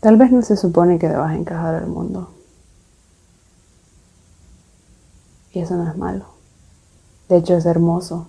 Tal vez no se supone que debas encajar al mundo. Y eso no es malo. De hecho es hermoso,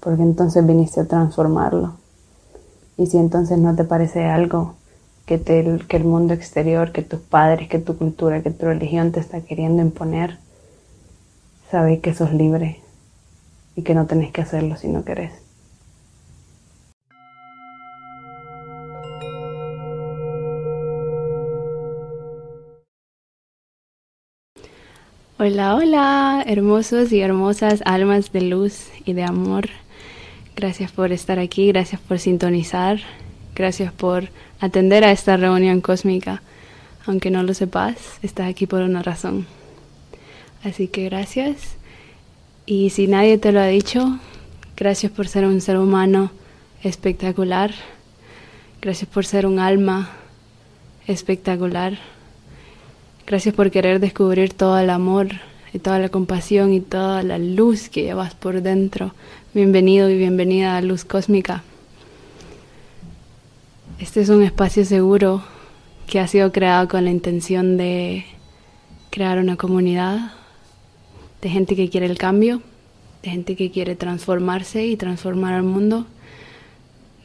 porque entonces viniste a transformarlo. Y si entonces no te parece algo que, te, que el mundo exterior, que tus padres, que tu cultura, que tu religión te está queriendo imponer, sabes que sos libre y que no tenés que hacerlo si no querés. Hola, hola, hermosos y hermosas almas de luz y de amor. Gracias por estar aquí, gracias por sintonizar, gracias por atender a esta reunión cósmica. Aunque no lo sepas, estás aquí por una razón. Así que gracias. Y si nadie te lo ha dicho, gracias por ser un ser humano espectacular. Gracias por ser un alma espectacular. Gracias por querer descubrir todo el amor y toda la compasión y toda la luz que llevas por dentro. Bienvenido y bienvenida a Luz Cósmica. Este es un espacio seguro que ha sido creado con la intención de crear una comunidad de gente que quiere el cambio, de gente que quiere transformarse y transformar al mundo,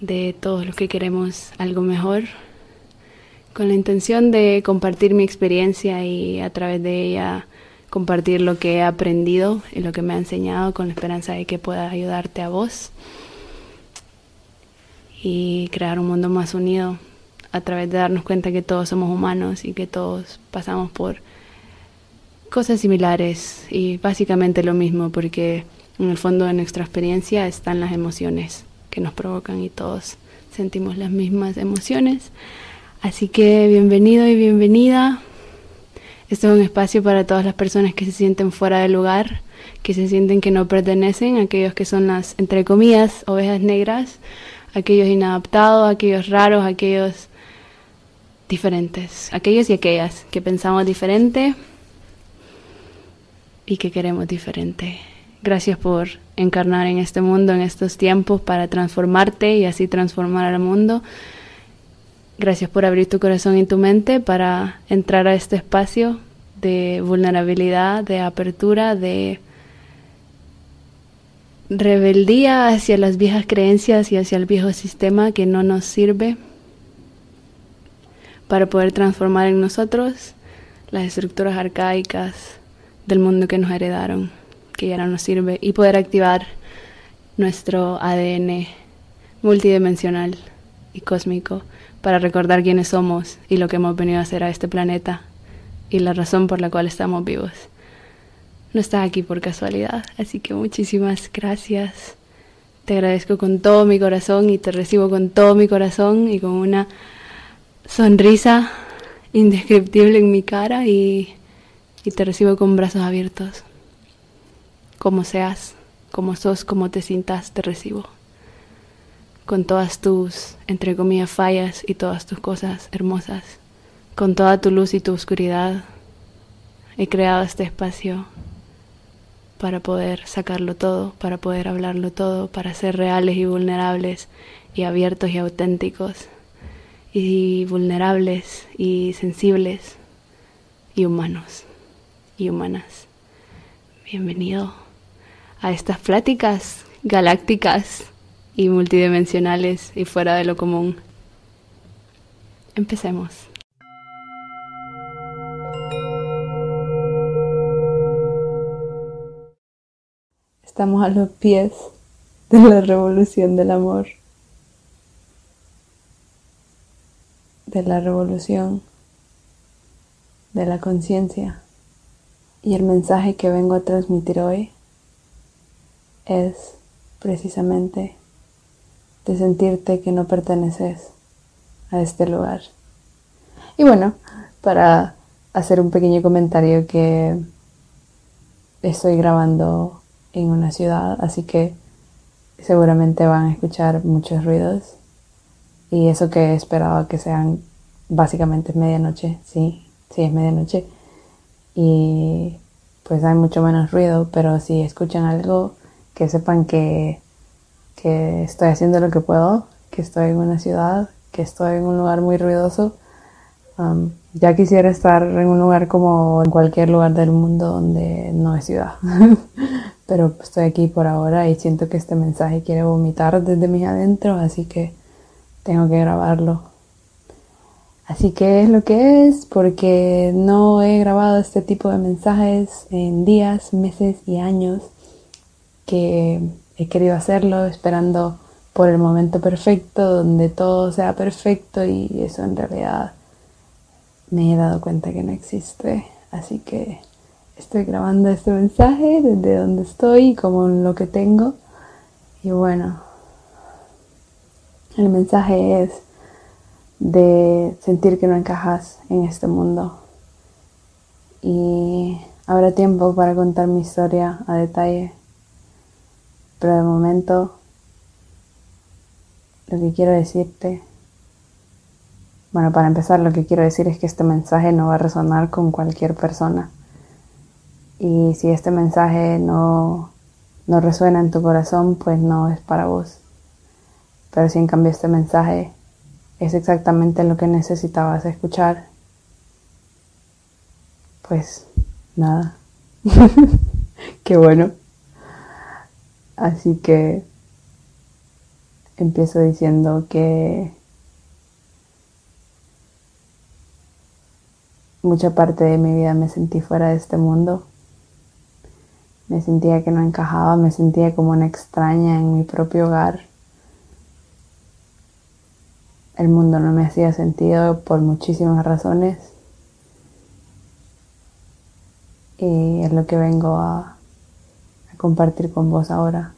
de todos los que queremos algo mejor con la intención de compartir mi experiencia y a través de ella compartir lo que he aprendido y lo que me ha enseñado con la esperanza de que pueda ayudarte a vos y crear un mundo más unido a través de darnos cuenta que todos somos humanos y que todos pasamos por cosas similares y básicamente lo mismo porque en el fondo de nuestra experiencia están las emociones que nos provocan y todos sentimos las mismas emociones. Así que bienvenido y bienvenida. Este es un espacio para todas las personas que se sienten fuera del lugar, que se sienten que no pertenecen, aquellos que son las, entre comillas, ovejas negras, aquellos inadaptados, aquellos raros, aquellos diferentes, aquellos y aquellas que pensamos diferente y que queremos diferente. Gracias por encarnar en este mundo, en estos tiempos, para transformarte y así transformar al mundo. Gracias por abrir tu corazón y tu mente para entrar a este espacio de vulnerabilidad, de apertura, de rebeldía hacia las viejas creencias y hacia el viejo sistema que no nos sirve para poder transformar en nosotros las estructuras arcaicas del mundo que nos heredaron, que ya no nos sirve, y poder activar nuestro ADN multidimensional y cósmico para recordar quiénes somos y lo que hemos venido a hacer a este planeta y la razón por la cual estamos vivos. No estás aquí por casualidad, así que muchísimas gracias. Te agradezco con todo mi corazón y te recibo con todo mi corazón y con una sonrisa indescriptible en mi cara y, y te recibo con brazos abiertos. Como seas, como sos, como te sientas, te recibo con todas tus, entre comillas, fallas y todas tus cosas hermosas, con toda tu luz y tu oscuridad. He creado este espacio para poder sacarlo todo, para poder hablarlo todo, para ser reales y vulnerables y abiertos y auténticos y vulnerables y sensibles y humanos humanas. Bienvenido a estas pláticas galácticas y multidimensionales y fuera de lo común. Empecemos. Estamos a los pies de la revolución del amor, de la revolución de la conciencia. Y el mensaje que vengo a transmitir hoy es precisamente de sentirte que no perteneces a este lugar. Y bueno, para hacer un pequeño comentario que estoy grabando en una ciudad, así que seguramente van a escuchar muchos ruidos. Y eso que esperaba que sean básicamente medianoche, sí, sí es medianoche. Y pues hay mucho menos ruido, pero si escuchan algo, que sepan que que estoy haciendo lo que puedo, que estoy en una ciudad, que estoy en un lugar muy ruidoso. Um, ya quisiera estar en un lugar como en cualquier lugar del mundo donde no es ciudad. Pero estoy aquí por ahora y siento que este mensaje quiere vomitar desde mis adentros, así que tengo que grabarlo. Así que es lo que es, porque no he grabado este tipo de mensajes en días, meses y años que he querido hacerlo esperando por el momento perfecto, donde todo sea perfecto y eso en realidad me he dado cuenta que no existe. Así que estoy grabando este mensaje desde donde estoy, como lo que tengo. Y bueno, el mensaje es de sentir que no encajas en este mundo. Y habrá tiempo para contar mi historia a detalle. Pero de momento, lo que quiero decirte, bueno, para empezar, lo que quiero decir es que este mensaje no va a resonar con cualquier persona. Y si este mensaje no, no resuena en tu corazón, pues no es para vos. Pero si en cambio este mensaje es exactamente lo que necesitabas escuchar, pues nada. Qué bueno. Así que empiezo diciendo que mucha parte de mi vida me sentí fuera de este mundo. Me sentía que no encajaba, me sentía como una extraña en mi propio hogar el mundo no me hacía sentido por muchísimas razones. Y es lo que vengo a, a compartir con vos ahora.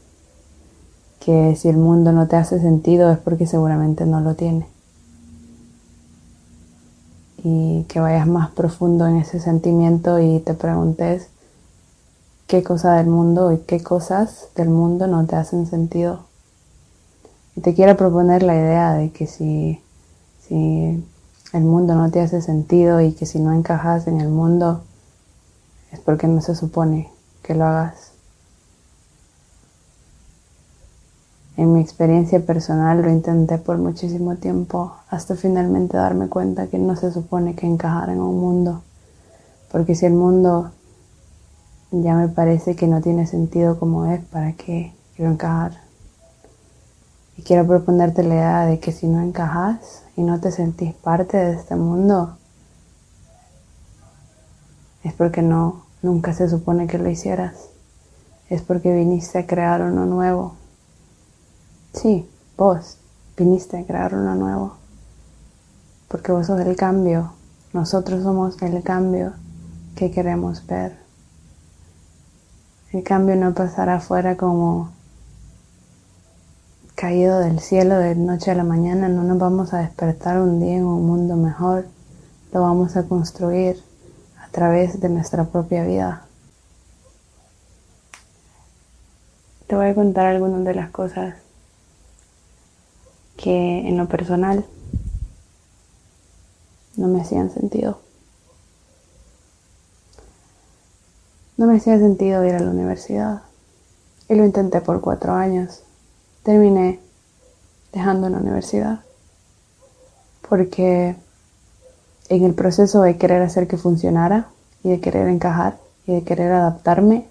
Que si el mundo no te hace sentido es porque seguramente no lo tiene. Y que vayas más profundo en ese sentimiento y te preguntes qué cosa del mundo y qué cosas del mundo no te hacen sentido y te quiero proponer la idea de que si, si el mundo no te hace sentido y que si no encajas en el mundo es porque no se supone que lo hagas. En mi experiencia personal lo intenté por muchísimo tiempo hasta finalmente darme cuenta que no se supone que encajar en un mundo. Porque si el mundo ya me parece que no tiene sentido como es, ¿para qué quiero encajar? Y quiero proponerte la idea de que si no encajas y no te sentís parte de este mundo, es porque no, nunca se supone que lo hicieras. Es porque viniste a crear uno nuevo. Sí, vos viniste a crear uno nuevo. Porque vos sos el cambio. Nosotros somos el cambio que queremos ver. El cambio no pasará afuera como caído del cielo de noche a la mañana, no nos vamos a despertar un día en un mundo mejor, lo vamos a construir a través de nuestra propia vida. Te voy a contar algunas de las cosas que en lo personal no me hacían sentido. No me hacía sentido ir a la universidad. Y lo intenté por cuatro años terminé dejando la universidad. Porque en el proceso de querer hacer que funcionara y de querer encajar y de querer adaptarme,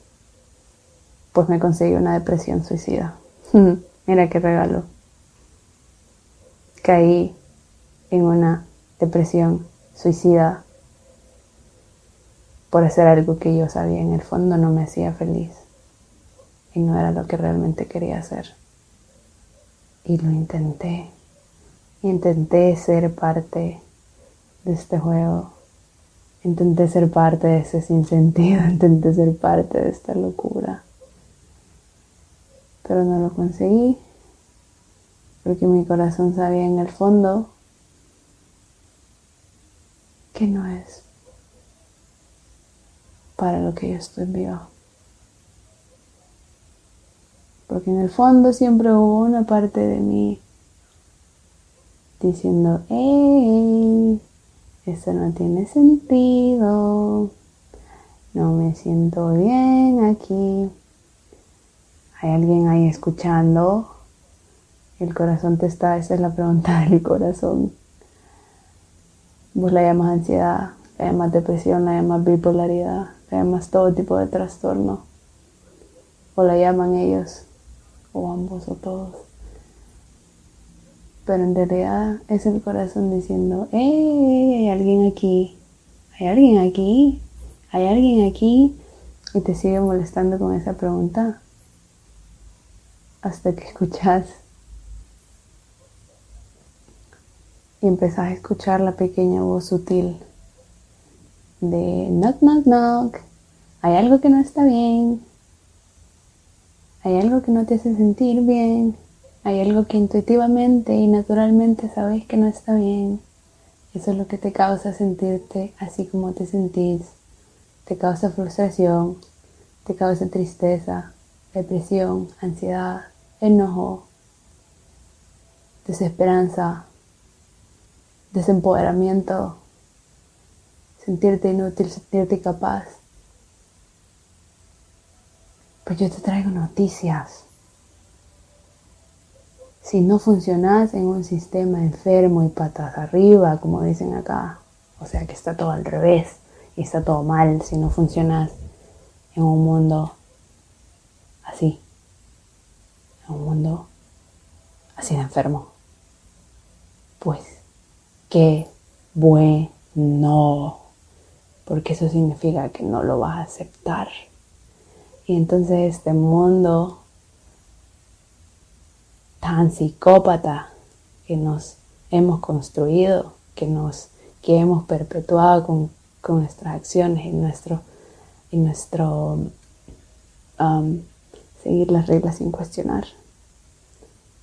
pues me conseguí una depresión suicida. Mira qué regalo. Caí en una depresión suicida por hacer algo que yo sabía en el fondo no me hacía feliz y no era lo que realmente quería hacer. Y lo intenté. Intenté ser parte de este juego. Intenté ser parte de ese sinsentido. Intenté ser parte de esta locura. Pero no lo conseguí. Porque mi corazón sabía en el fondo que no es para lo que yo estoy viva porque en el fondo siempre hubo una parte de mí diciendo, ¡Ey! Eso no tiene sentido, no me siento bien aquí. Hay alguien ahí escuchando El corazón te está, esa es la pregunta del corazón. Vos la llamas ansiedad, la llamas depresión, la llamas bipolaridad, la llamas todo tipo de trastorno. O la llaman ellos, o ambos, o todos. Pero en realidad es el corazón diciendo, ¡eh! Hay alguien aquí, hay alguien aquí, hay alguien aquí. Y te sigue molestando con esa pregunta hasta que escuchas y empezás a escuchar la pequeña voz sutil de knock, knock, knock. Hay algo que no está bien. Hay algo que no te hace sentir bien. Hay algo que intuitivamente y naturalmente sabes que no está bien. Eso es lo que te causa sentirte así como te sentís. Te causa frustración, te causa tristeza, depresión, ansiedad, enojo, desesperanza, desempoderamiento, sentirte inútil, sentirte capaz. Pues yo te traigo noticias. Si no funcionas en un sistema enfermo y patas arriba, como dicen acá, o sea que está todo al revés y está todo mal si no funcionas en un mundo así, en un mundo así de enfermo, pues qué bueno, porque eso significa que no lo vas a aceptar. Y entonces este mundo tan psicópata que nos hemos construido, que nos que hemos perpetuado con, nuestras acciones y nuestro nuestro um, seguir las reglas sin cuestionar.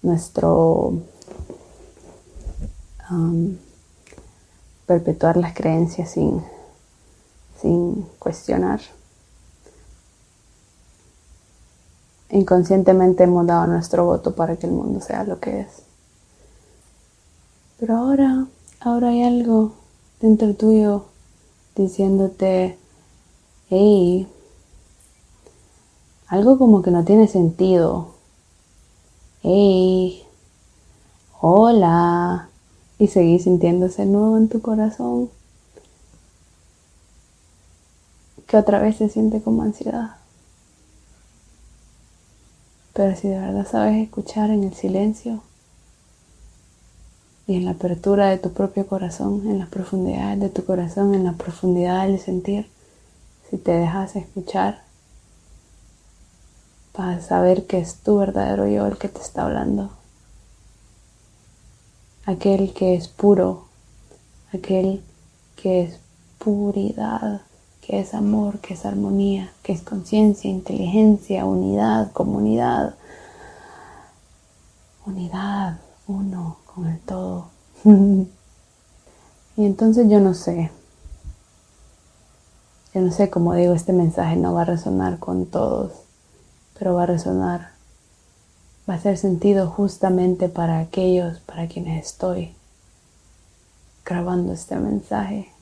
Nuestro um, perpetuar las creencias sin, sin cuestionar inconscientemente hemos dado nuestro voto para que el mundo sea lo que es. Pero ahora, ahora hay algo dentro tuyo diciéndote, hey, algo como que no tiene sentido. Hey, hola. Y seguís sintiéndose nuevo en tu corazón. Que otra vez se siente como ansiedad. Pero si de verdad sabes escuchar en el silencio y en la apertura de tu propio corazón, en las profundidades de tu corazón, en la profundidad del sentir, si te dejas escuchar, vas a saber que es tu verdadero yo el que te está hablando. Aquel que es puro, aquel que es puridad que es amor, que es armonía, que es conciencia, inteligencia, unidad, comunidad. Unidad, uno con el todo. y entonces yo no sé, yo no sé cómo digo, este mensaje no va a resonar con todos, pero va a resonar, va a hacer sentido justamente para aquellos para quienes estoy grabando este mensaje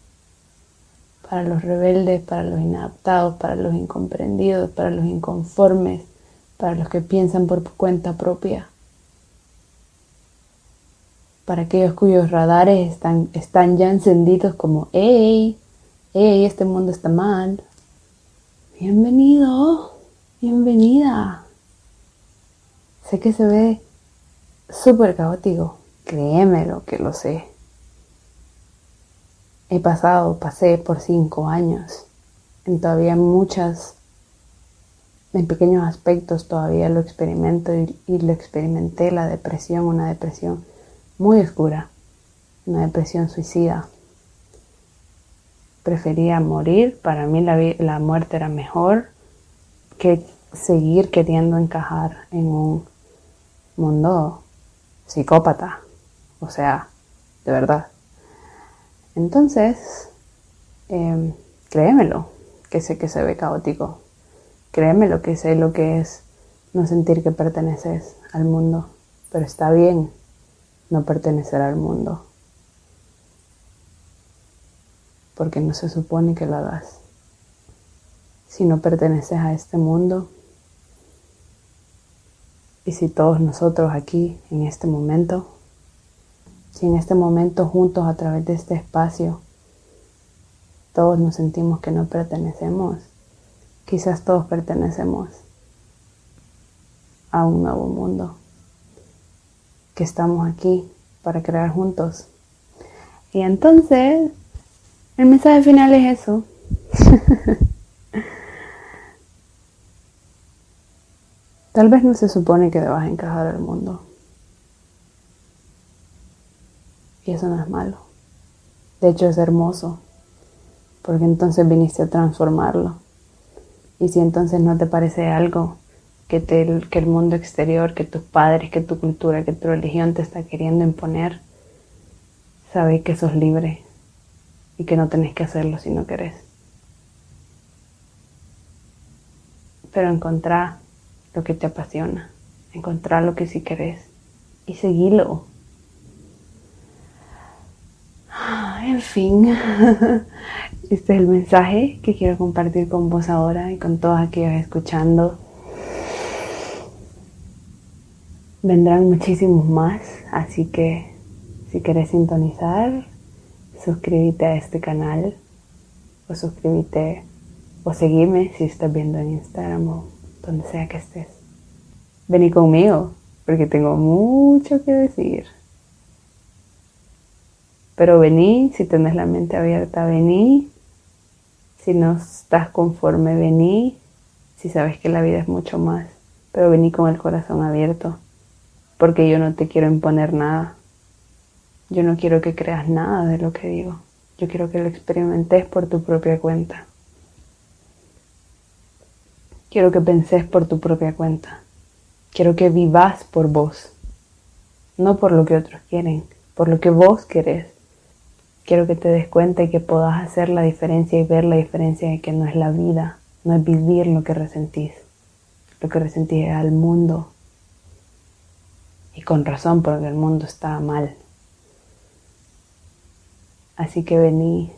para los rebeldes, para los inadaptados, para los incomprendidos, para los inconformes, para los que piensan por cuenta propia, para aquellos cuyos radares están, ya encendidos como, ¡Ey! ¡Ey! Este mundo está mal. Bienvenido, bienvenida. Sé que se ve súper caótico, créemelo que lo sé. He pasado, pasé por cinco años. En todavía muchas, en pequeños aspectos todavía lo experimento y, lo experimenté, la depresión, una depresión muy oscura, una depresión suicida. Prefería morir, para mí la muerte era mejor que seguir queriendo encajar en un mundo psicópata. O sea, de verdad. Entonces, em, créemelo, que sé que se ve caótico. Créemelo que sé lo que es no sentir que perteneces al mundo. Pero está bien no pertenecer al mundo. Porque no se supone que lo hagas. Si no perteneces a este mundo, Y si todos nosotros aquí, en este momento, si en este momento juntos a través de este espacio, todos nos sentimos que no pertenecemos, quizás todos pertenecemos a un nuevo mundo, que estamos aquí para crear juntos. Y entonces, el mensaje final es eso. Tal vez no se supone que debas encajar al mundo. Y eso no es malo. De hecho es hermoso, porque entonces viniste a transformarlo. Y si entonces no te parece algo que, que el mundo exterior, que tus padres, que tu cultura, que tu religión te está queriendo imponer, sabes que sos libre y que no tenés que hacerlo si no querés. Pero encontrar lo que te apasiona, encontrar lo que sí querés y seguilo. En fin, este es el mensaje que quiero compartir con vos ahora y con todos aquellos escuchando. Vendrán muchísimos más, así que si quieres sintonizar, suscríbete a este canal o suscríbete o seguime si estás viendo en Instagram o donde sea que estés. Vení conmigo porque tengo mucho que decir. Pero vení, si tenés la mente abierta, vení. Si no estás conforme, vení. Si sabes que la vida es mucho más, pero vení con el corazón abierto. Porque yo no te quiero imponer nada. Yo no quiero que creas nada de lo que digo. Yo quiero que lo experimentes por tu propia cuenta. Quiero que penses por tu propia cuenta. Quiero que vivas por vos. No por lo que otros quieren, por lo que vos querés. Quiero que te des cuenta y que puedas hacer la diferencia y ver la diferencia de que no es la vida, no es vivir lo que resentís. Lo que resentís es al mundo. Y con razón, porque el mundo está mal. Así que vení,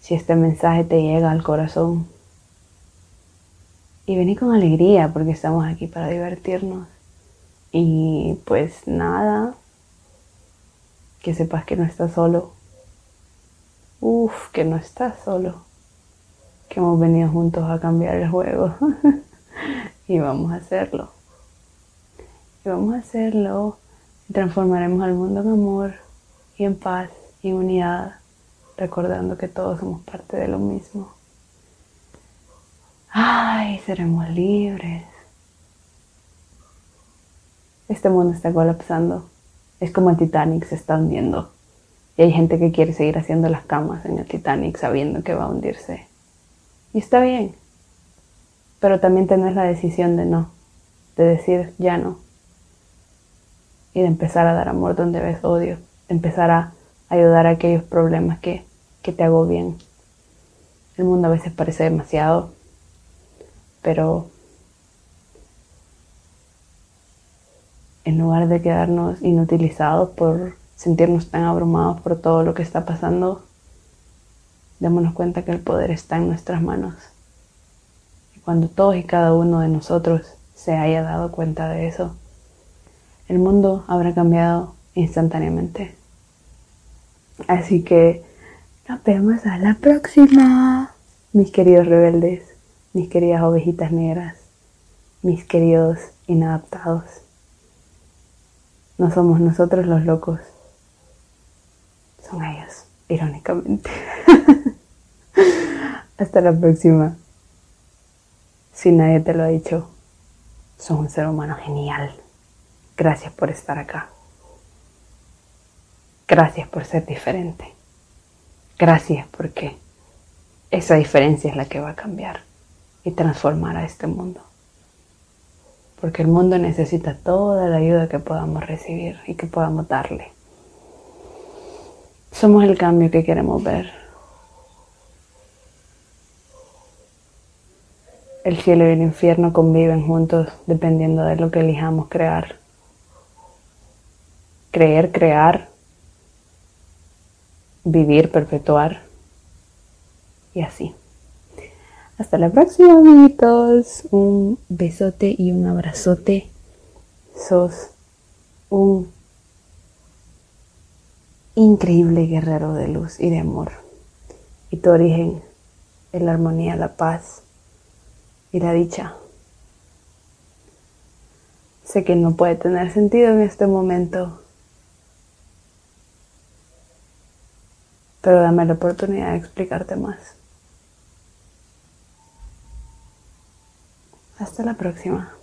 si este mensaje te llega al corazón, y vení con alegría porque estamos aquí para divertirnos. Y pues nada, que sepas que no estás solo Uf, que no estás solo. Que hemos venido juntos a cambiar el juego. y vamos a hacerlo. Y vamos a hacerlo. transformaremos al mundo en amor y en paz y unidad. Recordando que todos somos parte de lo mismo. Ay, seremos libres. Este mundo está colapsando. Es como el Titanic se está hundiendo. Y hay gente que quiere seguir haciendo las camas en el Titanic sabiendo que va a hundirse. Y está bien. Pero también tenés la decisión de no, de decir ya no. Y de empezar a dar amor donde ves odio. Empezar a ayudar a aquellos problemas que, que te agobian. El mundo a veces parece demasiado, pero en lugar de quedarnos inutilizados por sentirnos tan abrumados por todo lo que está pasando, démonos cuenta que el poder está en nuestras manos. Y cuando todos y cada uno de nosotros se haya dado cuenta de eso, el mundo habrá cambiado instantáneamente. Así que nos vemos a la próxima, mis queridos rebeldes, mis queridas ovejitas negras, mis queridos inadaptados. No somos nosotros los locos, son ellos, irónicamente. Hasta la próxima. Si nadie te lo ha dicho, sos un ser humano genial. Gracias por estar acá. Gracias por ser diferente. Gracias porque esa diferencia es la que va a cambiar y transformar a este mundo. Porque el mundo necesita toda la ayuda que podamos recibir y que podamos darle. Somos el cambio que queremos ver. El cielo y el infierno conviven juntos dependiendo de lo que elijamos crear. Creer, crear, vivir, perpetuar y así. Hasta la próxima, amiguitos. Un besote y un abrazote sos un increíble guerrero de luz y de amor. Y tu origen es la armonía, la paz y la dicha. Sé que no puede tener sentido en este momento, pero dame la oportunidad de explicarte más. Hasta la próxima.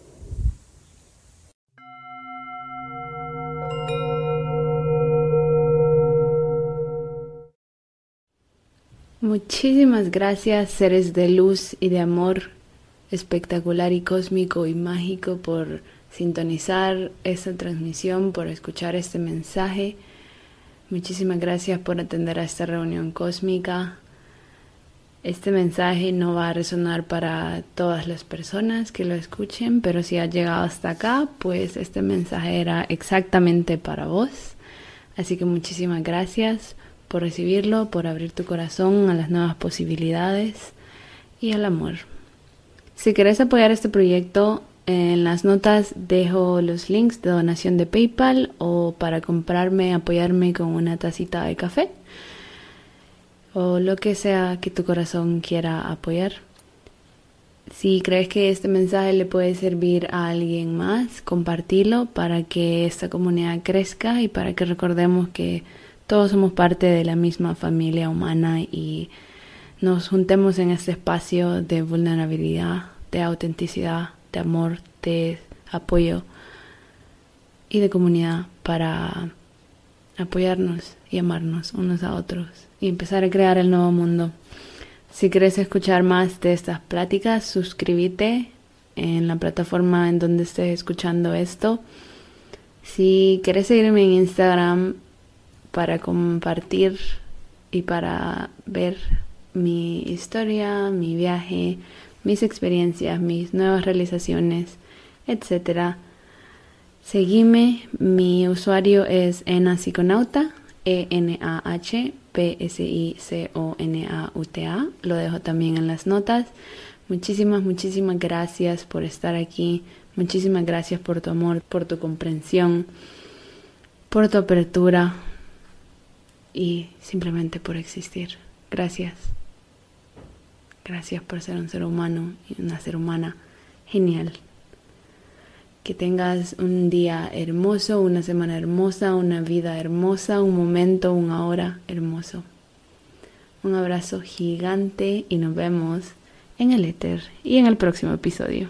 Muchísimas gracias, seres de luz y de amor espectacular y cósmico y mágico, por sintonizar esta transmisión, por escuchar este mensaje. Muchísimas gracias por atender a esta reunión cósmica. Este mensaje no va a resonar para todas las personas que lo escuchen, pero si ha llegado hasta acá, pues este mensaje era exactamente para vos. Así que muchísimas gracias por recibirlo, por abrir tu corazón a las nuevas posibilidades y al amor. Si querés apoyar este proyecto, en las notas dejo los links de donación de PayPal o para comprarme, apoyarme con una tacita de café o lo que sea que tu corazón quiera apoyar. Si crees que este mensaje le puede servir a alguien más, compartilo para que esta comunidad crezca y para que recordemos que todos somos parte de la misma familia humana y nos juntemos en este espacio de vulnerabilidad, de autenticidad, de amor, de apoyo y de comunidad para apoyarnos y amarnos unos a otros y empezar a crear el nuevo mundo. Si quieres escuchar más de estas pláticas, suscríbete en la plataforma en donde estés escuchando esto. Si quieres seguirme en Instagram, para compartir y para ver mi historia, mi viaje, mis experiencias, mis nuevas realizaciones, etc. Seguime, mi usuario es Enasiconauta, E-N-A-H-P-S-I-C-O-N-A-U-T-A. Lo dejo también en las notas. Muchísimas, muchísimas gracias por estar aquí. Muchísimas gracias por tu amor, por tu comprensión, por tu apertura, y simplemente por existir. Gracias. Gracias por ser un ser humano y una ser humana genial. Que tengas un día hermoso, una semana hermosa, una vida hermosa, un momento, una hora hermoso. Un abrazo gigante y nos vemos en el éter y en el próximo episodio.